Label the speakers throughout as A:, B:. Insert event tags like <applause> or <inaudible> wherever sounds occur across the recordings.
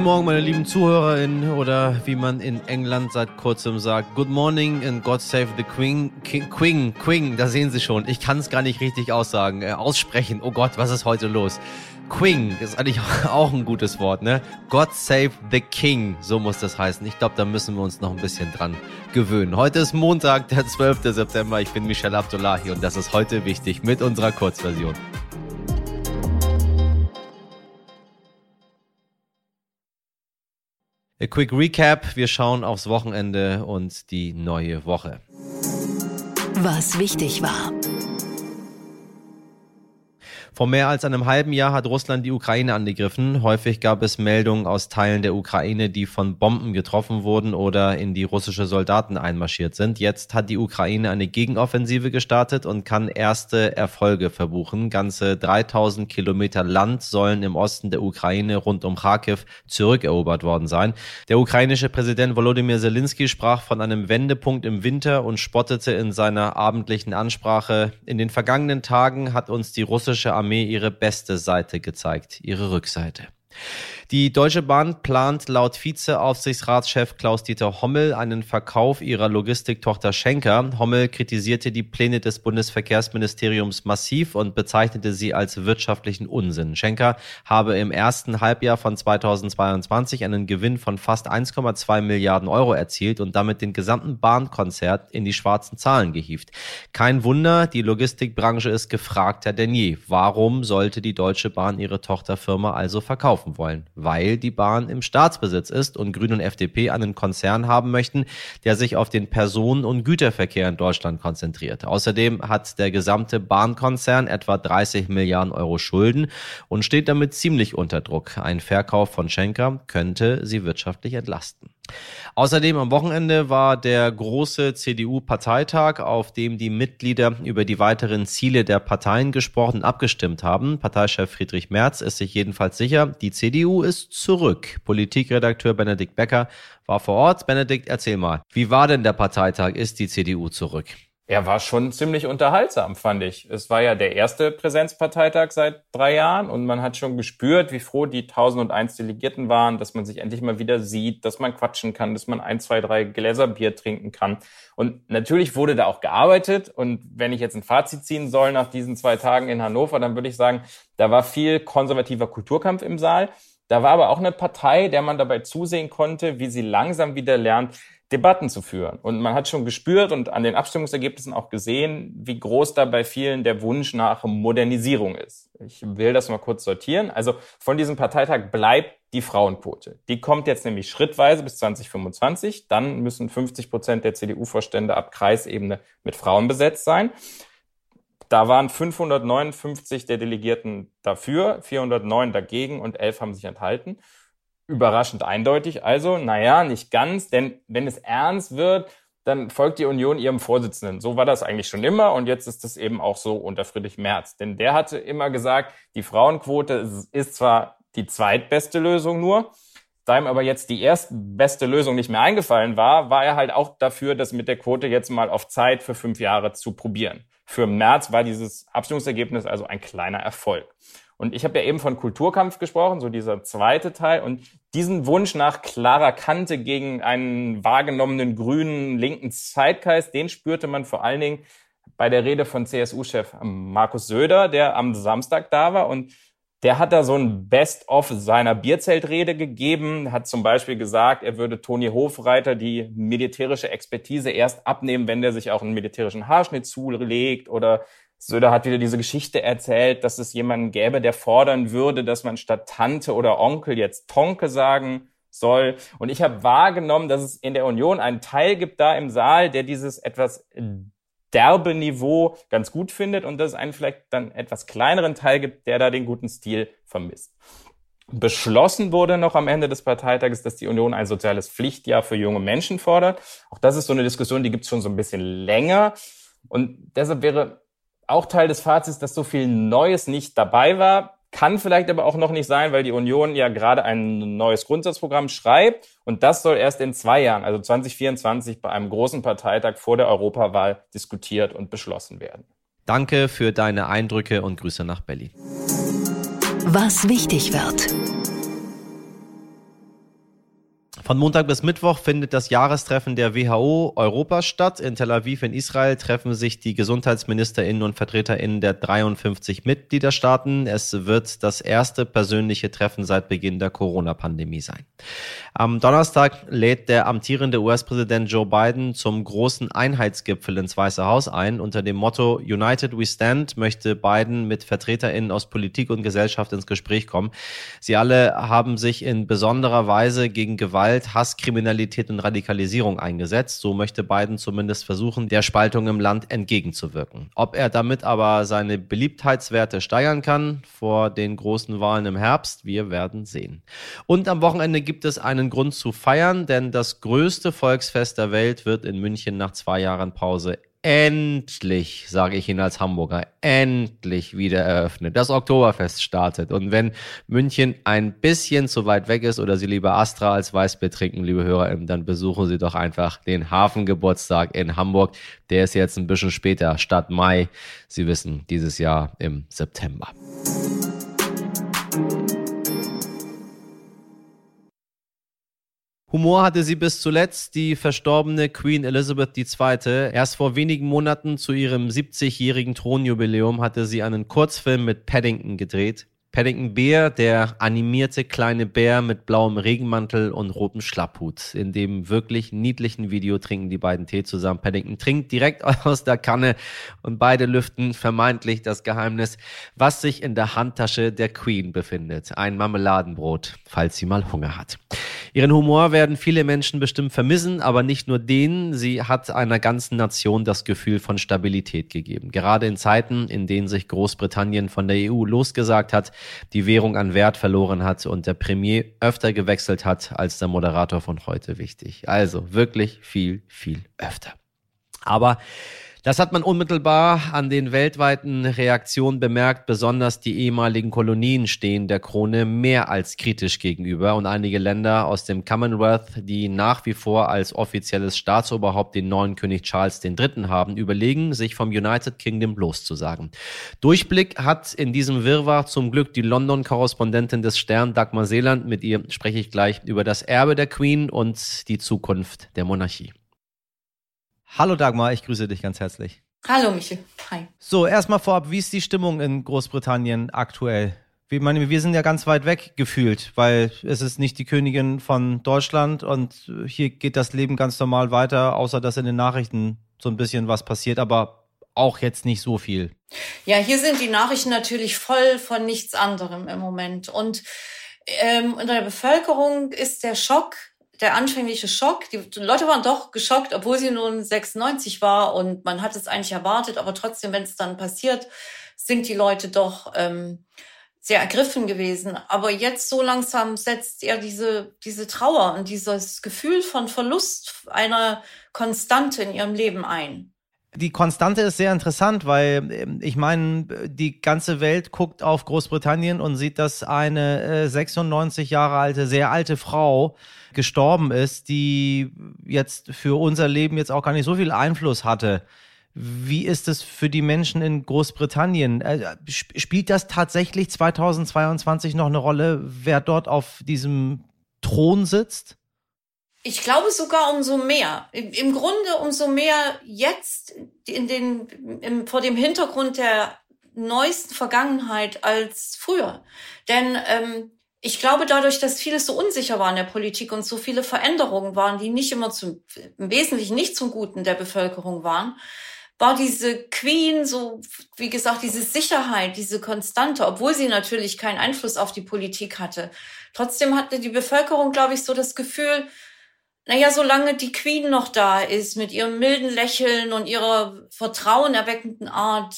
A: Guten Morgen, meine lieben ZuhörerInnen oder wie man in England seit kurzem sagt, Good morning and God save the Queen. King, Queen, Queen, da sehen Sie schon. Ich kann es gar nicht richtig aussagen, äh, aussprechen. Oh Gott, was ist heute los? Queen ist eigentlich <laughs> auch ein gutes Wort, ne? God save the King, so muss das heißen. Ich glaube, da müssen wir uns noch ein bisschen dran gewöhnen. Heute ist Montag, der 12. September. Ich bin Michelle Abdullahi und das ist heute wichtig mit unserer Kurzversion. A quick recap. Wir schauen aufs Wochenende und die neue Woche.
B: Was wichtig war.
A: Vor mehr als einem halben Jahr hat Russland die Ukraine angegriffen. Häufig gab es Meldungen aus Teilen der Ukraine, die von Bomben getroffen wurden oder in die russische Soldaten einmarschiert sind. Jetzt hat die Ukraine eine Gegenoffensive gestartet und kann erste Erfolge verbuchen. Ganze 3000 Kilometer Land sollen im Osten der Ukraine rund um Kharkiv zurückerobert worden sein. Der ukrainische Präsident Volodymyr Zelensky sprach von einem Wendepunkt im Winter und spottete in seiner abendlichen Ansprache. In den vergangenen Tagen hat uns die russische Armee Armee ihre beste Seite gezeigt, ihre Rückseite. Die Deutsche Bahn plant laut Vizeaufsichtsratschef Klaus-Dieter Hommel einen Verkauf ihrer Logistiktochter Schenker. Hommel kritisierte die Pläne des Bundesverkehrsministeriums massiv und bezeichnete sie als wirtschaftlichen Unsinn. Schenker habe im ersten Halbjahr von 2022 einen Gewinn von fast 1,2 Milliarden Euro erzielt und damit den gesamten Bahnkonzert in die schwarzen Zahlen gehievt. Kein Wunder, die Logistikbranche ist gefragter denn je. Warum sollte die Deutsche Bahn ihre Tochterfirma also verkaufen wollen? Weil die Bahn im Staatsbesitz ist und Grüne und FDP einen Konzern haben möchten, der sich auf den Personen- und Güterverkehr in Deutschland konzentriert. Außerdem hat der gesamte Bahnkonzern etwa 30 Milliarden Euro Schulden und steht damit ziemlich unter Druck. Ein Verkauf von Schenker könnte sie wirtschaftlich entlasten. Außerdem am Wochenende war der große CDU-Parteitag, auf dem die Mitglieder über die weiteren Ziele der Parteien gesprochen und abgestimmt haben. Parteichef Friedrich Merz ist sich jedenfalls sicher, die CDU ist zurück. Politikredakteur Benedikt Becker war vor Ort. Benedikt, erzähl mal, wie war denn der Parteitag? Ist die CDU zurück?
C: Er war schon ziemlich unterhaltsam, fand ich. Es war ja der erste Präsenzparteitag seit drei Jahren und man hat schon gespürt, wie froh die 1001 Delegierten waren, dass man sich endlich mal wieder sieht, dass man quatschen kann, dass man ein, zwei, drei Gläser Bier trinken kann. Und natürlich wurde da auch gearbeitet. Und wenn ich jetzt ein Fazit ziehen soll nach diesen zwei Tagen in Hannover, dann würde ich sagen, da war viel konservativer Kulturkampf im Saal. Da war aber auch eine Partei, der man dabei zusehen konnte, wie sie langsam wieder lernt, Debatten zu führen. Und man hat schon gespürt und an den Abstimmungsergebnissen auch gesehen, wie groß da bei vielen der Wunsch nach Modernisierung ist. Ich will das mal kurz sortieren. Also von diesem Parteitag bleibt die Frauenquote. Die kommt jetzt nämlich schrittweise bis 2025. Dann müssen 50 Prozent der CDU-Vorstände ab Kreisebene mit Frauen besetzt sein. Da waren 559 der Delegierten dafür, 409 dagegen und 11 haben sich enthalten überraschend eindeutig. Also, naja, nicht ganz, denn wenn es ernst wird, dann folgt die Union ihrem Vorsitzenden. So war das eigentlich schon immer und jetzt ist es eben auch so unter Friedrich Merz. Denn der hatte immer gesagt, die Frauenquote ist zwar die zweitbeste Lösung nur, da ihm aber jetzt die erstbeste Lösung nicht mehr eingefallen war, war er halt auch dafür, das mit der Quote jetzt mal auf Zeit für fünf Jahre zu probieren. Für Merz war dieses Abstimmungsergebnis also ein kleiner Erfolg. Und ich habe ja eben von Kulturkampf gesprochen, so dieser zweite Teil. Und diesen Wunsch nach klarer Kante gegen einen wahrgenommenen grünen linken Zeitgeist, den spürte man vor allen Dingen bei der Rede von CSU-Chef Markus Söder, der am Samstag da war. Und der hat da so ein Best-of seiner Bierzeltrede gegeben, hat zum Beispiel gesagt, er würde Toni Hofreiter die militärische Expertise erst abnehmen, wenn der sich auch einen militärischen Haarschnitt zulegt oder Söder hat wieder diese Geschichte erzählt, dass es jemanden gäbe, der fordern würde, dass man statt Tante oder Onkel jetzt Tonke sagen soll. Und ich habe wahrgenommen, dass es in der Union einen Teil gibt da im Saal, der dieses etwas derbe Niveau ganz gut findet und dass es einen vielleicht dann etwas kleineren Teil gibt, der da den guten Stil vermisst. Beschlossen wurde noch am Ende des Parteitages, dass die Union ein soziales Pflichtjahr für junge Menschen fordert. Auch das ist so eine Diskussion, die gibt es schon so ein bisschen länger. Und deshalb wäre auch Teil des Fazits, dass so viel Neues nicht dabei war. Kann vielleicht aber auch noch nicht sein, weil die Union ja gerade ein neues Grundsatzprogramm schreibt und das soll erst in zwei Jahren, also 2024, bei einem großen Parteitag vor der Europawahl diskutiert und beschlossen werden.
A: Danke für deine Eindrücke und Grüße nach Berlin.
B: Was wichtig wird.
A: Von Montag bis Mittwoch findet das Jahrestreffen der WHO Europa statt. In Tel Aviv in Israel treffen sich die Gesundheitsministerinnen und Vertreterinnen der 53 Mitgliederstaaten. Es wird das erste persönliche Treffen seit Beginn der Corona-Pandemie sein. Am Donnerstag lädt der amtierende US-Präsident Joe Biden zum großen Einheitsgipfel ins Weiße Haus ein. Unter dem Motto United We Stand möchte Biden mit Vertreterinnen aus Politik und Gesellschaft ins Gespräch kommen. Sie alle haben sich in besonderer Weise gegen Gewalt Gewalt, Hasskriminalität und Radikalisierung eingesetzt. So möchte Biden zumindest versuchen, der Spaltung im Land entgegenzuwirken. Ob er damit aber seine Beliebtheitswerte steigern kann vor den großen Wahlen im Herbst, wir werden sehen. Und am Wochenende gibt es einen Grund zu feiern, denn das größte Volksfest der Welt wird in München nach zwei Jahren Pause endlich, sage ich Ihnen als Hamburger, endlich wieder eröffnet. Das Oktoberfest startet. Und wenn München ein bisschen zu weit weg ist oder Sie lieber Astra als Weißbier trinken, liebe HörerInnen, dann besuchen Sie doch einfach den Hafengeburtstag in Hamburg. Der ist jetzt ein bisschen später, statt Mai. Sie wissen, dieses Jahr im September. Humor hatte sie bis zuletzt, die verstorbene Queen Elizabeth II. Erst vor wenigen Monaten zu ihrem 70-jährigen Thronjubiläum hatte sie einen Kurzfilm mit Paddington gedreht. Paddington Bear, der animierte kleine Bär mit blauem Regenmantel und rotem Schlapphut. In dem wirklich niedlichen Video trinken die beiden Tee zusammen. Paddington trinkt direkt <laughs> aus der Kanne und beide lüften vermeintlich das Geheimnis, was sich in der Handtasche der Queen befindet. Ein Marmeladenbrot, falls sie mal Hunger hat. Ihren Humor werden viele Menschen bestimmt vermissen, aber nicht nur denen. Sie hat einer ganzen Nation das Gefühl von Stabilität gegeben. Gerade in Zeiten, in denen sich Großbritannien von der EU losgesagt hat, die Währung an Wert verloren hat und der Premier öfter gewechselt hat als der Moderator von heute wichtig. Also wirklich viel, viel öfter. Aber das hat man unmittelbar an den weltweiten Reaktionen bemerkt. Besonders die ehemaligen Kolonien stehen der Krone mehr als kritisch gegenüber. Und einige Länder aus dem Commonwealth, die nach wie vor als offizielles Staatsoberhaupt den neuen König Charles III. haben, überlegen, sich vom United Kingdom loszusagen. Durchblick hat in diesem Wirrwarr zum Glück die London-Korrespondentin des Stern, Dagmar Seeland. Mit ihr spreche ich gleich über das Erbe der Queen und die Zukunft der Monarchie. Hallo Dagmar, ich grüße dich ganz herzlich.
D: Hallo Michel, hi.
A: So, erstmal vorab, wie ist die Stimmung in Großbritannien aktuell? Ich meine, wir sind ja ganz weit weg gefühlt, weil es ist nicht die Königin von Deutschland und hier geht das Leben ganz normal weiter, außer dass in den Nachrichten so ein bisschen was passiert, aber auch jetzt nicht so viel.
D: Ja, hier sind die Nachrichten natürlich voll von nichts anderem im Moment. Und ähm, in der Bevölkerung ist der Schock der anfängliche Schock. Die Leute waren doch geschockt, obwohl sie nun 96 war und man hat es eigentlich erwartet, aber trotzdem, wenn es dann passiert, sind die Leute doch ähm, sehr ergriffen gewesen. Aber jetzt so langsam setzt er diese, diese Trauer und dieses Gefühl von Verlust einer Konstante in ihrem Leben ein.
A: Die Konstante ist sehr interessant, weil ähm, ich meine, die ganze Welt guckt auf Großbritannien und sieht, dass eine 96 äh, Jahre alte, sehr alte Frau gestorben ist, die jetzt für unser Leben jetzt auch gar nicht so viel Einfluss hatte. Wie ist es für die Menschen in Großbritannien? Äh, spielt das tatsächlich 2022 noch eine Rolle, wer dort auf diesem Thron sitzt?
D: Ich glaube sogar umso mehr. Im Grunde umso mehr jetzt in den, im, vor dem Hintergrund der neuesten Vergangenheit als früher. Denn ähm, ich glaube, dadurch, dass vieles so unsicher war in der Politik und so viele Veränderungen waren, die nicht immer zum, im Wesentlichen nicht zum Guten der Bevölkerung waren, war diese Queen so, wie gesagt, diese Sicherheit, diese Konstante, obwohl sie natürlich keinen Einfluss auf die Politik hatte. Trotzdem hatte die Bevölkerung, glaube ich, so das Gefühl, naja, solange die Queen noch da ist, mit ihrem milden Lächeln und ihrer vertrauenerweckenden Art,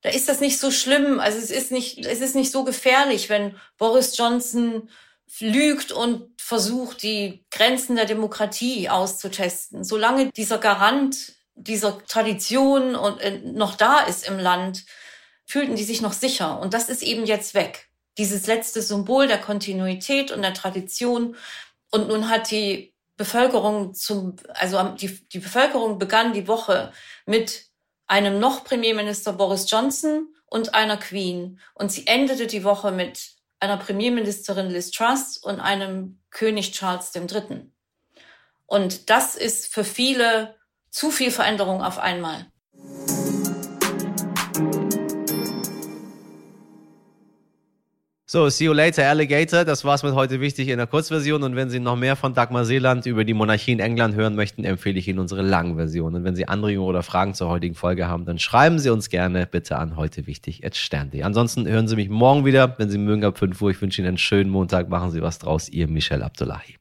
D: da ist das nicht so schlimm. Also es ist nicht, es ist nicht so gefährlich, wenn Boris Johnson lügt und versucht, die Grenzen der Demokratie auszutesten. Solange dieser Garant dieser Tradition und äh, noch da ist im Land, fühlten die sich noch sicher. Und das ist eben jetzt weg. Dieses letzte Symbol der Kontinuität und der Tradition. Und nun hat die Bevölkerung zum, also die, die Bevölkerung begann die Woche mit einem noch Premierminister Boris Johnson und einer Queen. Und sie endete die Woche mit einer Premierministerin Liz Truss und einem König Charles III. Und das ist für viele zu viel Veränderung auf einmal.
A: So, see you later, Alligator. Das war's mit heute wichtig in der Kurzversion. Und wenn Sie noch mehr von Dagmar Seeland über die Monarchie in England hören möchten, empfehle ich Ihnen unsere Langversion. Und wenn Sie Anregungen oder Fragen zur heutigen Folge haben, dann schreiben Sie uns gerne bitte an heute wichtig stern.de. Ansonsten hören Sie mich morgen wieder, wenn Sie mögen, ab 5 Uhr. Ich wünsche Ihnen einen schönen Montag. Machen Sie was draus. Ihr Michel Abdullahi.